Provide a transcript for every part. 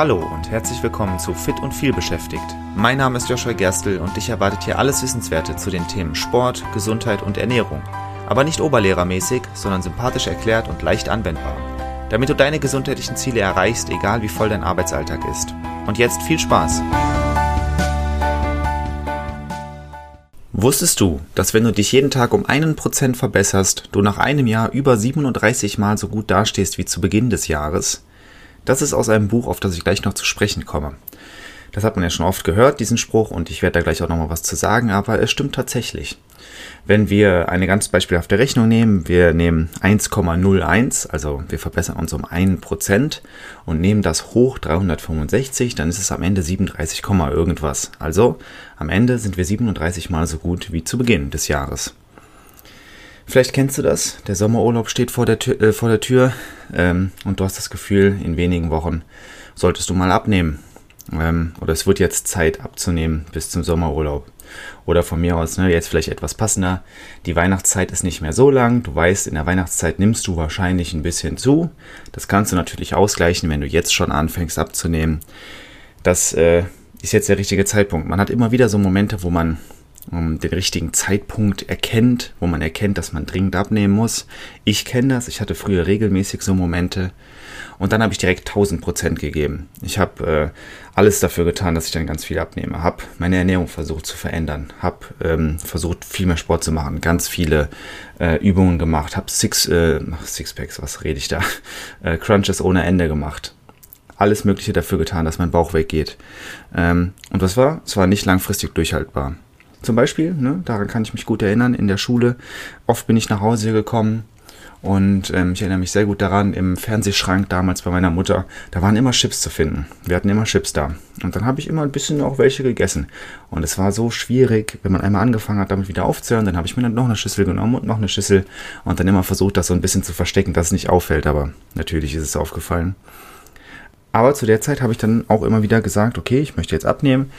Hallo und herzlich willkommen zu Fit und viel beschäftigt. Mein Name ist Joshua Gerstl und dich erwartet hier alles Wissenswerte zu den Themen Sport, Gesundheit und Ernährung. Aber nicht oberlehrermäßig, sondern sympathisch erklärt und leicht anwendbar. Damit du deine gesundheitlichen Ziele erreichst, egal wie voll dein Arbeitsalltag ist. Und jetzt viel Spaß! Wusstest du, dass wenn du dich jeden Tag um einen Prozent verbesserst, du nach einem Jahr über 37 Mal so gut dastehst wie zu Beginn des Jahres? Das ist aus einem Buch, auf das ich gleich noch zu sprechen komme. Das hat man ja schon oft gehört, diesen Spruch, und ich werde da gleich auch nochmal was zu sagen, aber es stimmt tatsächlich. Wenn wir eine ganz beispielhafte Rechnung nehmen, wir nehmen 1,01, also wir verbessern uns um 1% und nehmen das hoch 365, dann ist es am Ende 37, irgendwas. Also am Ende sind wir 37 mal so gut wie zu Beginn des Jahres. Vielleicht kennst du das, der Sommerurlaub steht vor der Tür, äh, vor der Tür ähm, und du hast das Gefühl, in wenigen Wochen solltest du mal abnehmen. Ähm, oder es wird jetzt Zeit abzunehmen bis zum Sommerurlaub. Oder von mir aus, ne, jetzt vielleicht etwas passender. Die Weihnachtszeit ist nicht mehr so lang. Du weißt, in der Weihnachtszeit nimmst du wahrscheinlich ein bisschen zu. Das kannst du natürlich ausgleichen, wenn du jetzt schon anfängst abzunehmen. Das äh, ist jetzt der richtige Zeitpunkt. Man hat immer wieder so Momente, wo man den richtigen Zeitpunkt erkennt, wo man erkennt, dass man dringend abnehmen muss. Ich kenne das, ich hatte früher regelmäßig so Momente und dann habe ich direkt 1000 Prozent gegeben. Ich habe äh, alles dafür getan, dass ich dann ganz viel abnehme. Habe meine Ernährung versucht zu verändern, habe ähm, versucht viel mehr Sport zu machen, ganz viele äh, Übungen gemacht, habe Six, äh, Sixpacks, was rede ich da, äh, Crunches ohne Ende gemacht alles Mögliche dafür getan, dass mein Bauch weggeht. Ähm, und was war? Es war nicht langfristig durchhaltbar. Zum Beispiel, ne, daran kann ich mich gut erinnern, in der Schule. Oft bin ich nach Hause gekommen und ähm, ich erinnere mich sehr gut daran, im Fernsehschrank damals bei meiner Mutter, da waren immer Chips zu finden. Wir hatten immer Chips da. Und dann habe ich immer ein bisschen auch welche gegessen. Und es war so schwierig, wenn man einmal angefangen hat, damit wieder aufzuhören, dann habe ich mir dann noch eine Schüssel genommen und noch eine Schüssel und dann immer versucht, das so ein bisschen zu verstecken, dass es nicht auffällt. Aber natürlich ist es aufgefallen. Aber zu der Zeit habe ich dann auch immer wieder gesagt, okay, ich möchte jetzt abnehmen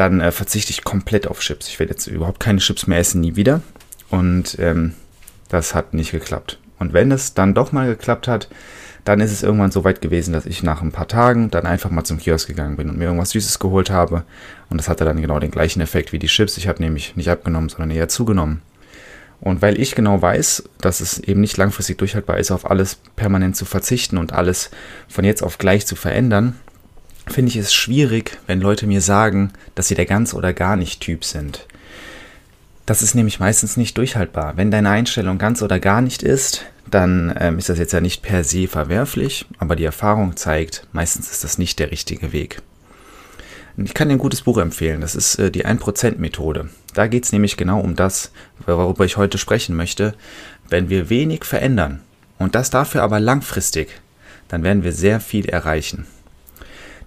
dann äh, verzichte ich komplett auf Chips. Ich werde jetzt überhaupt keine Chips mehr essen, nie wieder. Und ähm, das hat nicht geklappt. Und wenn es dann doch mal geklappt hat, dann ist es irgendwann so weit gewesen, dass ich nach ein paar Tagen dann einfach mal zum Kiosk gegangen bin und mir irgendwas Süßes geholt habe. Und das hatte dann genau den gleichen Effekt wie die Chips. Ich habe nämlich nicht abgenommen, sondern eher zugenommen. Und weil ich genau weiß, dass es eben nicht langfristig durchhaltbar ist, auf alles permanent zu verzichten und alles von jetzt auf gleich zu verändern, finde ich es schwierig, wenn Leute mir sagen, dass sie der ganz oder gar nicht Typ sind. Das ist nämlich meistens nicht durchhaltbar. Wenn deine Einstellung ganz oder gar nicht ist, dann ähm, ist das jetzt ja nicht per se verwerflich, aber die Erfahrung zeigt, meistens ist das nicht der richtige Weg. Ich kann dir ein gutes Buch empfehlen, das ist äh, die 1%-Methode. Da geht es nämlich genau um das, worüber ich heute sprechen möchte. Wenn wir wenig verändern und das dafür aber langfristig, dann werden wir sehr viel erreichen.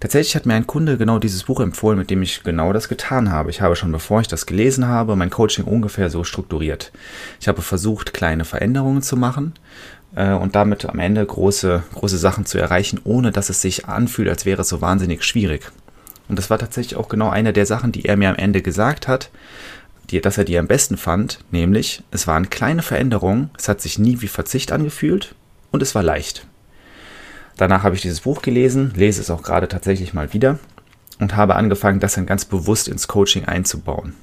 Tatsächlich hat mir ein Kunde genau dieses Buch empfohlen, mit dem ich genau das getan habe. Ich habe schon bevor ich das gelesen habe, mein Coaching ungefähr so strukturiert. Ich habe versucht, kleine Veränderungen zu machen äh, und damit am Ende große, große Sachen zu erreichen, ohne dass es sich anfühlt, als wäre es so wahnsinnig schwierig. Und das war tatsächlich auch genau eine der Sachen, die er mir am Ende gesagt hat, die, dass er die am besten fand, nämlich es waren kleine Veränderungen, es hat sich nie wie Verzicht angefühlt und es war leicht. Danach habe ich dieses Buch gelesen, lese es auch gerade tatsächlich mal wieder und habe angefangen, das dann ganz bewusst ins Coaching einzubauen.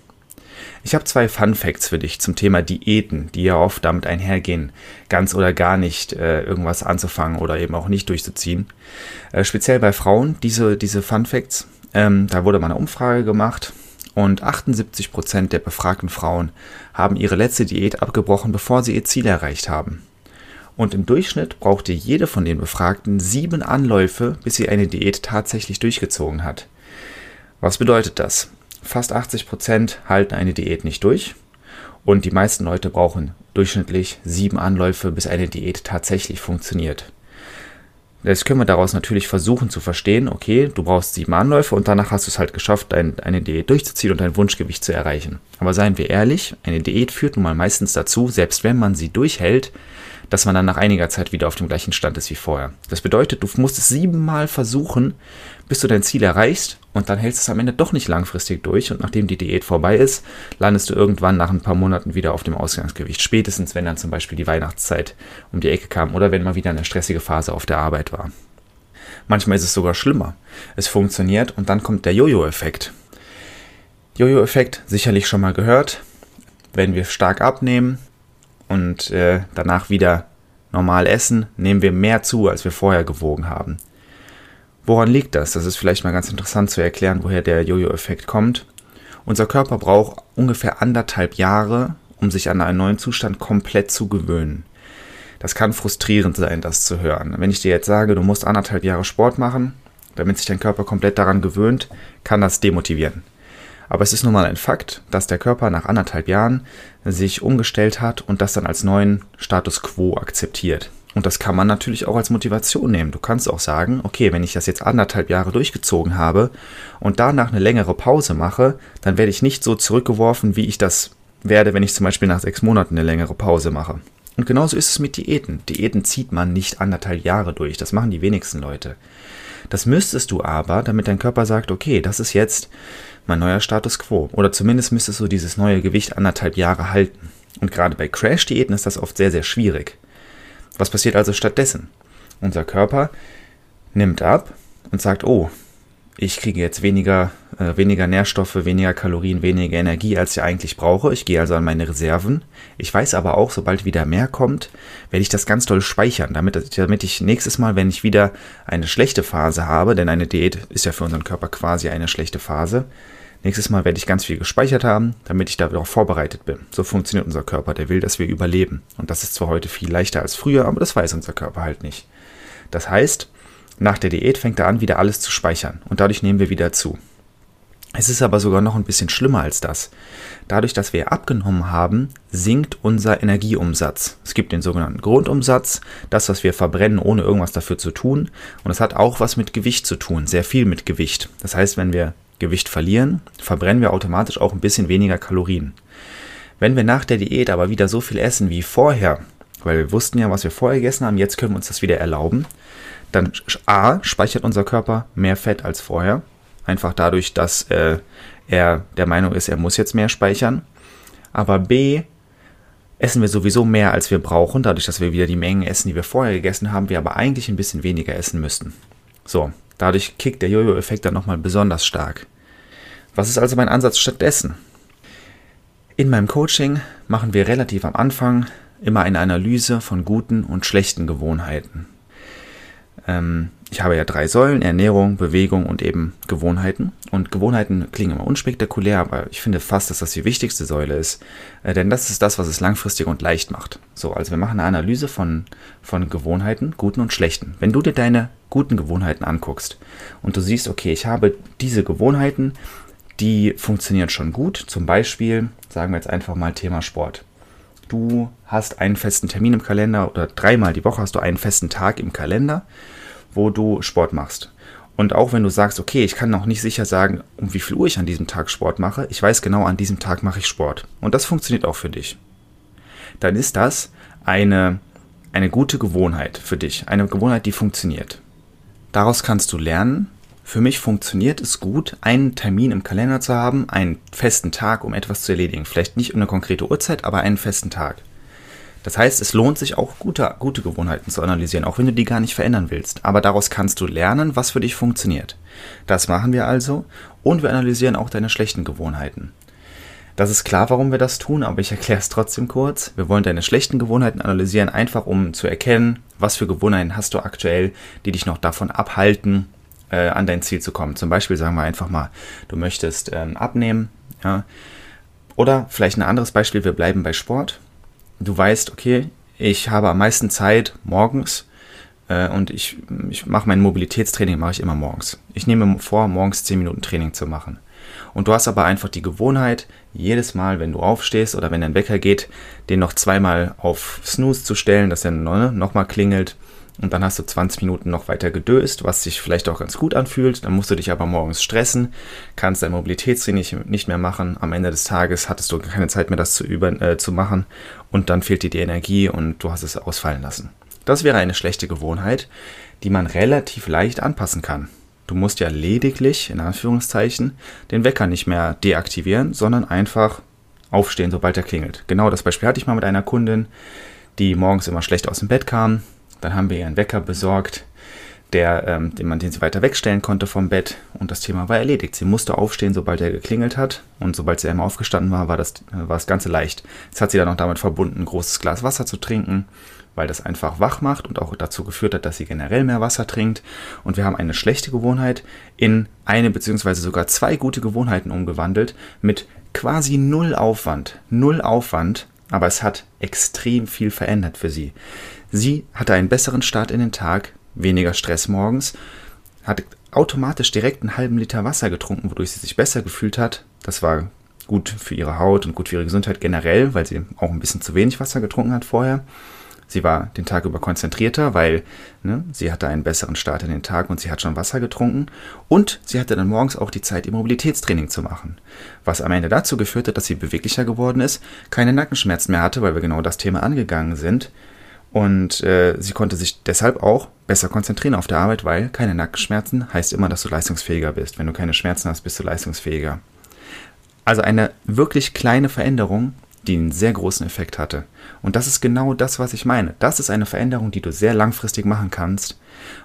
Ich habe zwei Fun Facts für dich zum Thema Diäten, die ja oft damit einhergehen, ganz oder gar nicht äh, irgendwas anzufangen oder eben auch nicht durchzuziehen. Äh, speziell bei Frauen, diese, diese Fun Facts, ähm, da wurde mal eine Umfrage gemacht und 78 Prozent der befragten Frauen haben ihre letzte Diät abgebrochen, bevor sie ihr Ziel erreicht haben. Und im Durchschnitt brauchte jede von den Befragten sieben Anläufe, bis sie eine Diät tatsächlich durchgezogen hat. Was bedeutet das? Fast 80 Prozent halten eine Diät nicht durch und die meisten Leute brauchen durchschnittlich sieben Anläufe, bis eine Diät tatsächlich funktioniert. Jetzt können wir daraus natürlich versuchen zu verstehen, okay, du brauchst sieben Anläufe und danach hast du es halt geschafft, dein, eine Diät durchzuziehen und dein Wunschgewicht zu erreichen. Aber seien wir ehrlich, eine Diät führt nun mal meistens dazu, selbst wenn man sie durchhält, dass man dann nach einiger Zeit wieder auf dem gleichen Stand ist wie vorher. Das bedeutet, du musst es siebenmal versuchen, bis du dein Ziel erreichst und dann hältst du es am Ende doch nicht langfristig durch und nachdem die Diät vorbei ist, landest du irgendwann nach ein paar Monaten wieder auf dem Ausgangsgewicht. Spätestens, wenn dann zum Beispiel die Weihnachtszeit um die Ecke kam oder wenn mal wieder eine stressige Phase auf der Arbeit war. Manchmal ist es sogar schlimmer. Es funktioniert und dann kommt der Jojo-Effekt. Jojo-Effekt, sicherlich schon mal gehört. Wenn wir stark abnehmen und äh, danach wieder normal essen, nehmen wir mehr zu, als wir vorher gewogen haben. Woran liegt das? Das ist vielleicht mal ganz interessant zu erklären, woher der Jojo-Effekt kommt. Unser Körper braucht ungefähr anderthalb Jahre, um sich an einen neuen Zustand komplett zu gewöhnen. Das kann frustrierend sein, das zu hören. Wenn ich dir jetzt sage, du musst anderthalb Jahre Sport machen, damit sich dein Körper komplett daran gewöhnt, kann das demotivieren. Aber es ist nun mal ein Fakt, dass der Körper nach anderthalb Jahren sich umgestellt hat und das dann als neuen Status quo akzeptiert. Und das kann man natürlich auch als Motivation nehmen. Du kannst auch sagen, okay, wenn ich das jetzt anderthalb Jahre durchgezogen habe und danach eine längere Pause mache, dann werde ich nicht so zurückgeworfen, wie ich das werde, wenn ich zum Beispiel nach sechs Monaten eine längere Pause mache. Und genauso ist es mit Diäten. Diäten zieht man nicht anderthalb Jahre durch. Das machen die wenigsten Leute. Das müsstest du aber, damit dein Körper sagt, okay, das ist jetzt mein neuer Status quo. Oder zumindest müsstest du dieses neue Gewicht anderthalb Jahre halten. Und gerade bei Crash-Diäten ist das oft sehr, sehr schwierig. Was passiert also stattdessen? Unser Körper nimmt ab und sagt, oh, ich kriege jetzt weniger, äh, weniger Nährstoffe, weniger Kalorien, weniger Energie, als ich eigentlich brauche. Ich gehe also an meine Reserven. Ich weiß aber auch, sobald wieder mehr kommt, werde ich das ganz doll speichern, damit, damit ich nächstes Mal, wenn ich wieder eine schlechte Phase habe, denn eine Diät ist ja für unseren Körper quasi eine schlechte Phase, nächstes Mal werde ich ganz viel gespeichert haben, damit ich darauf vorbereitet bin. So funktioniert unser Körper. Der will, dass wir überleben. Und das ist zwar heute viel leichter als früher, aber das weiß unser Körper halt nicht. Das heißt, nach der Diät fängt er an, wieder alles zu speichern und dadurch nehmen wir wieder zu. Es ist aber sogar noch ein bisschen schlimmer als das. Dadurch, dass wir abgenommen haben, sinkt unser Energieumsatz. Es gibt den sogenannten Grundumsatz, das, was wir verbrennen, ohne irgendwas dafür zu tun. Und es hat auch was mit Gewicht zu tun, sehr viel mit Gewicht. Das heißt, wenn wir Gewicht verlieren, verbrennen wir automatisch auch ein bisschen weniger Kalorien. Wenn wir nach der Diät aber wieder so viel essen wie vorher, weil wir wussten ja, was wir vorher gegessen haben, jetzt können wir uns das wieder erlauben, dann A, speichert unser Körper mehr Fett als vorher. Einfach dadurch, dass äh, er der Meinung ist, er muss jetzt mehr speichern. Aber B, essen wir sowieso mehr, als wir brauchen, dadurch, dass wir wieder die Mengen essen, die wir vorher gegessen haben, wir aber eigentlich ein bisschen weniger essen müssten. So, dadurch kickt der Jojo-Effekt dann nochmal besonders stark. Was ist also mein Ansatz stattdessen? In meinem Coaching machen wir relativ am Anfang immer eine Analyse von guten und schlechten Gewohnheiten. Ähm, ich habe ja drei Säulen, Ernährung, Bewegung und eben Gewohnheiten. Und Gewohnheiten klingen immer unspektakulär, aber ich finde fast, dass das die wichtigste Säule ist. Äh, denn das ist das, was es langfristig und leicht macht. So, also wir machen eine Analyse von, von Gewohnheiten, guten und schlechten. Wenn du dir deine guten Gewohnheiten anguckst und du siehst, okay, ich habe diese Gewohnheiten, die funktionieren schon gut. Zum Beispiel, sagen wir jetzt einfach mal Thema Sport. Du hast einen festen Termin im Kalender oder dreimal die Woche hast du einen festen Tag im Kalender wo du Sport machst. Und auch wenn du sagst, okay, ich kann noch nicht sicher sagen, um wie viel Uhr ich an diesem Tag Sport mache, ich weiß genau, an diesem Tag mache ich Sport. Und das funktioniert auch für dich. Dann ist das eine, eine gute Gewohnheit für dich. Eine Gewohnheit, die funktioniert. Daraus kannst du lernen, für mich funktioniert es gut, einen Termin im Kalender zu haben, einen festen Tag, um etwas zu erledigen. Vielleicht nicht um eine konkrete Uhrzeit, aber einen festen Tag. Das heißt, es lohnt sich auch gute, gute Gewohnheiten zu analysieren, auch wenn du die gar nicht verändern willst. Aber daraus kannst du lernen, was für dich funktioniert. Das machen wir also und wir analysieren auch deine schlechten Gewohnheiten. Das ist klar, warum wir das tun, aber ich erkläre es trotzdem kurz. Wir wollen deine schlechten Gewohnheiten analysieren, einfach um zu erkennen, was für Gewohnheiten hast du aktuell, die dich noch davon abhalten, äh, an dein Ziel zu kommen. Zum Beispiel sagen wir einfach mal, du möchtest ähm, abnehmen, ja. Oder vielleicht ein anderes Beispiel, wir bleiben bei Sport du weißt, okay, ich habe am meisten Zeit morgens äh, und ich, ich mache mein Mobilitätstraining mache ich immer morgens. Ich nehme vor, morgens 10 Minuten Training zu machen. Und du hast aber einfach die Gewohnheit, jedes Mal, wenn du aufstehst oder wenn dein Wecker geht, den noch zweimal auf Snooze zu stellen, dass er ne, nochmal klingelt und dann hast du 20 Minuten noch weiter gedöst, was sich vielleicht auch ganz gut anfühlt. Dann musst du dich aber morgens stressen, kannst dein Mobilitätstraining nicht mehr machen. Am Ende des Tages hattest du keine Zeit mehr, das zu, über, äh, zu machen und dann fehlt dir die Energie und du hast es ausfallen lassen. Das wäre eine schlechte Gewohnheit, die man relativ leicht anpassen kann. Du musst ja lediglich, in Anführungszeichen, den Wecker nicht mehr deaktivieren, sondern einfach aufstehen, sobald er klingelt. Genau das Beispiel hatte ich mal mit einer Kundin, die morgens immer schlecht aus dem Bett kam, dann haben wir ihr einen Wecker besorgt, der, ähm, den man den sie weiter wegstellen konnte vom Bett und das Thema war erledigt. Sie musste aufstehen, sobald er geklingelt hat und sobald sie einmal aufgestanden war, war das, äh, war das Ganze leicht. Jetzt hat sie dann auch damit verbunden, ein großes Glas Wasser zu trinken, weil das einfach wach macht und auch dazu geführt hat, dass sie generell mehr Wasser trinkt. Und wir haben eine schlechte Gewohnheit in eine beziehungsweise sogar zwei gute Gewohnheiten umgewandelt mit quasi null Aufwand. Null Aufwand, aber es hat extrem viel verändert für sie. Sie hatte einen besseren Start in den Tag, weniger Stress morgens, hat automatisch direkt einen halben Liter Wasser getrunken, wodurch sie sich besser gefühlt hat. Das war gut für ihre Haut und gut für ihre Gesundheit generell, weil sie auch ein bisschen zu wenig Wasser getrunken hat vorher. Sie war den Tag über konzentrierter, weil ne, sie hatte einen besseren Start in den Tag und sie hat schon Wasser getrunken. Und sie hatte dann morgens auch die Zeit, ihr Mobilitätstraining zu machen. Was am Ende dazu geführt hat, dass sie beweglicher geworden ist, keine Nackenschmerzen mehr hatte, weil wir genau das Thema angegangen sind und äh, sie konnte sich deshalb auch besser konzentrieren auf der Arbeit, weil keine Nackenschmerzen heißt immer, dass du leistungsfähiger bist. Wenn du keine Schmerzen hast, bist du leistungsfähiger. Also eine wirklich kleine Veränderung, die einen sehr großen Effekt hatte. Und das ist genau das, was ich meine. Das ist eine Veränderung, die du sehr langfristig machen kannst.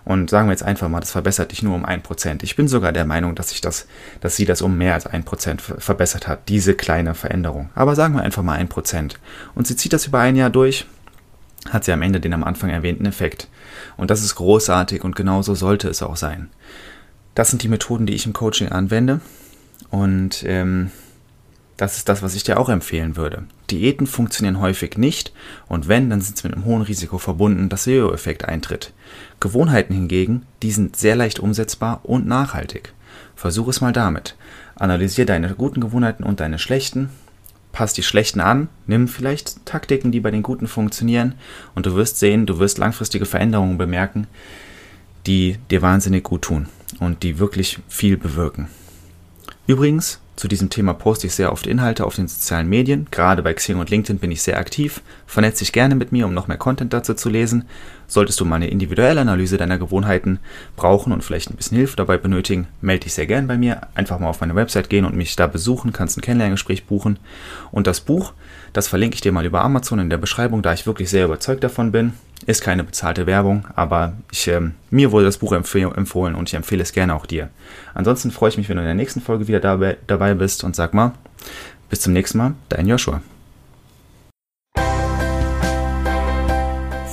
Und sagen wir jetzt einfach mal, das verbessert dich nur um ein Prozent. Ich bin sogar der Meinung, dass, ich das, dass sie das um mehr als ein Prozent verbessert hat, diese kleine Veränderung. Aber sagen wir einfach mal ein Prozent. Und sie zieht das über ein Jahr durch hat sie am Ende den am Anfang erwähnten Effekt. Und das ist großartig und genauso sollte es auch sein. Das sind die Methoden, die ich im Coaching anwende. Und ähm, das ist das, was ich dir auch empfehlen würde. Diäten funktionieren häufig nicht und wenn, dann sind sie mit einem hohen Risiko verbunden, dass Jojo-Effekt eintritt. Gewohnheiten hingegen, die sind sehr leicht umsetzbar und nachhaltig. Versuch es mal damit. Analysier deine guten Gewohnheiten und deine schlechten passt die schlechten an, nimm vielleicht Taktiken, die bei den guten funktionieren und du wirst sehen, du wirst langfristige Veränderungen bemerken, die dir wahnsinnig gut tun und die wirklich viel bewirken. Übrigens, zu diesem Thema poste ich sehr oft Inhalte auf den sozialen Medien. Gerade bei Xing und LinkedIn bin ich sehr aktiv. Vernetz dich gerne mit mir, um noch mehr Content dazu zu lesen. Solltest du mal eine individuelle Analyse deiner Gewohnheiten brauchen und vielleicht ein bisschen Hilfe dabei benötigen, melde dich sehr gerne bei mir. Einfach mal auf meine Website gehen und mich da besuchen, kannst ein Kennenlerngespräch buchen. Und das Buch, das verlinke ich dir mal über Amazon in der Beschreibung, da ich wirklich sehr überzeugt davon bin. Ist keine bezahlte Werbung, aber ich, äh, mir wurde das Buch empfohlen und ich empfehle es gerne auch dir. Ansonsten freue ich mich, wenn du in der nächsten Folge wieder dabei, dabei bist und sag mal, bis zum nächsten Mal, dein Joshua.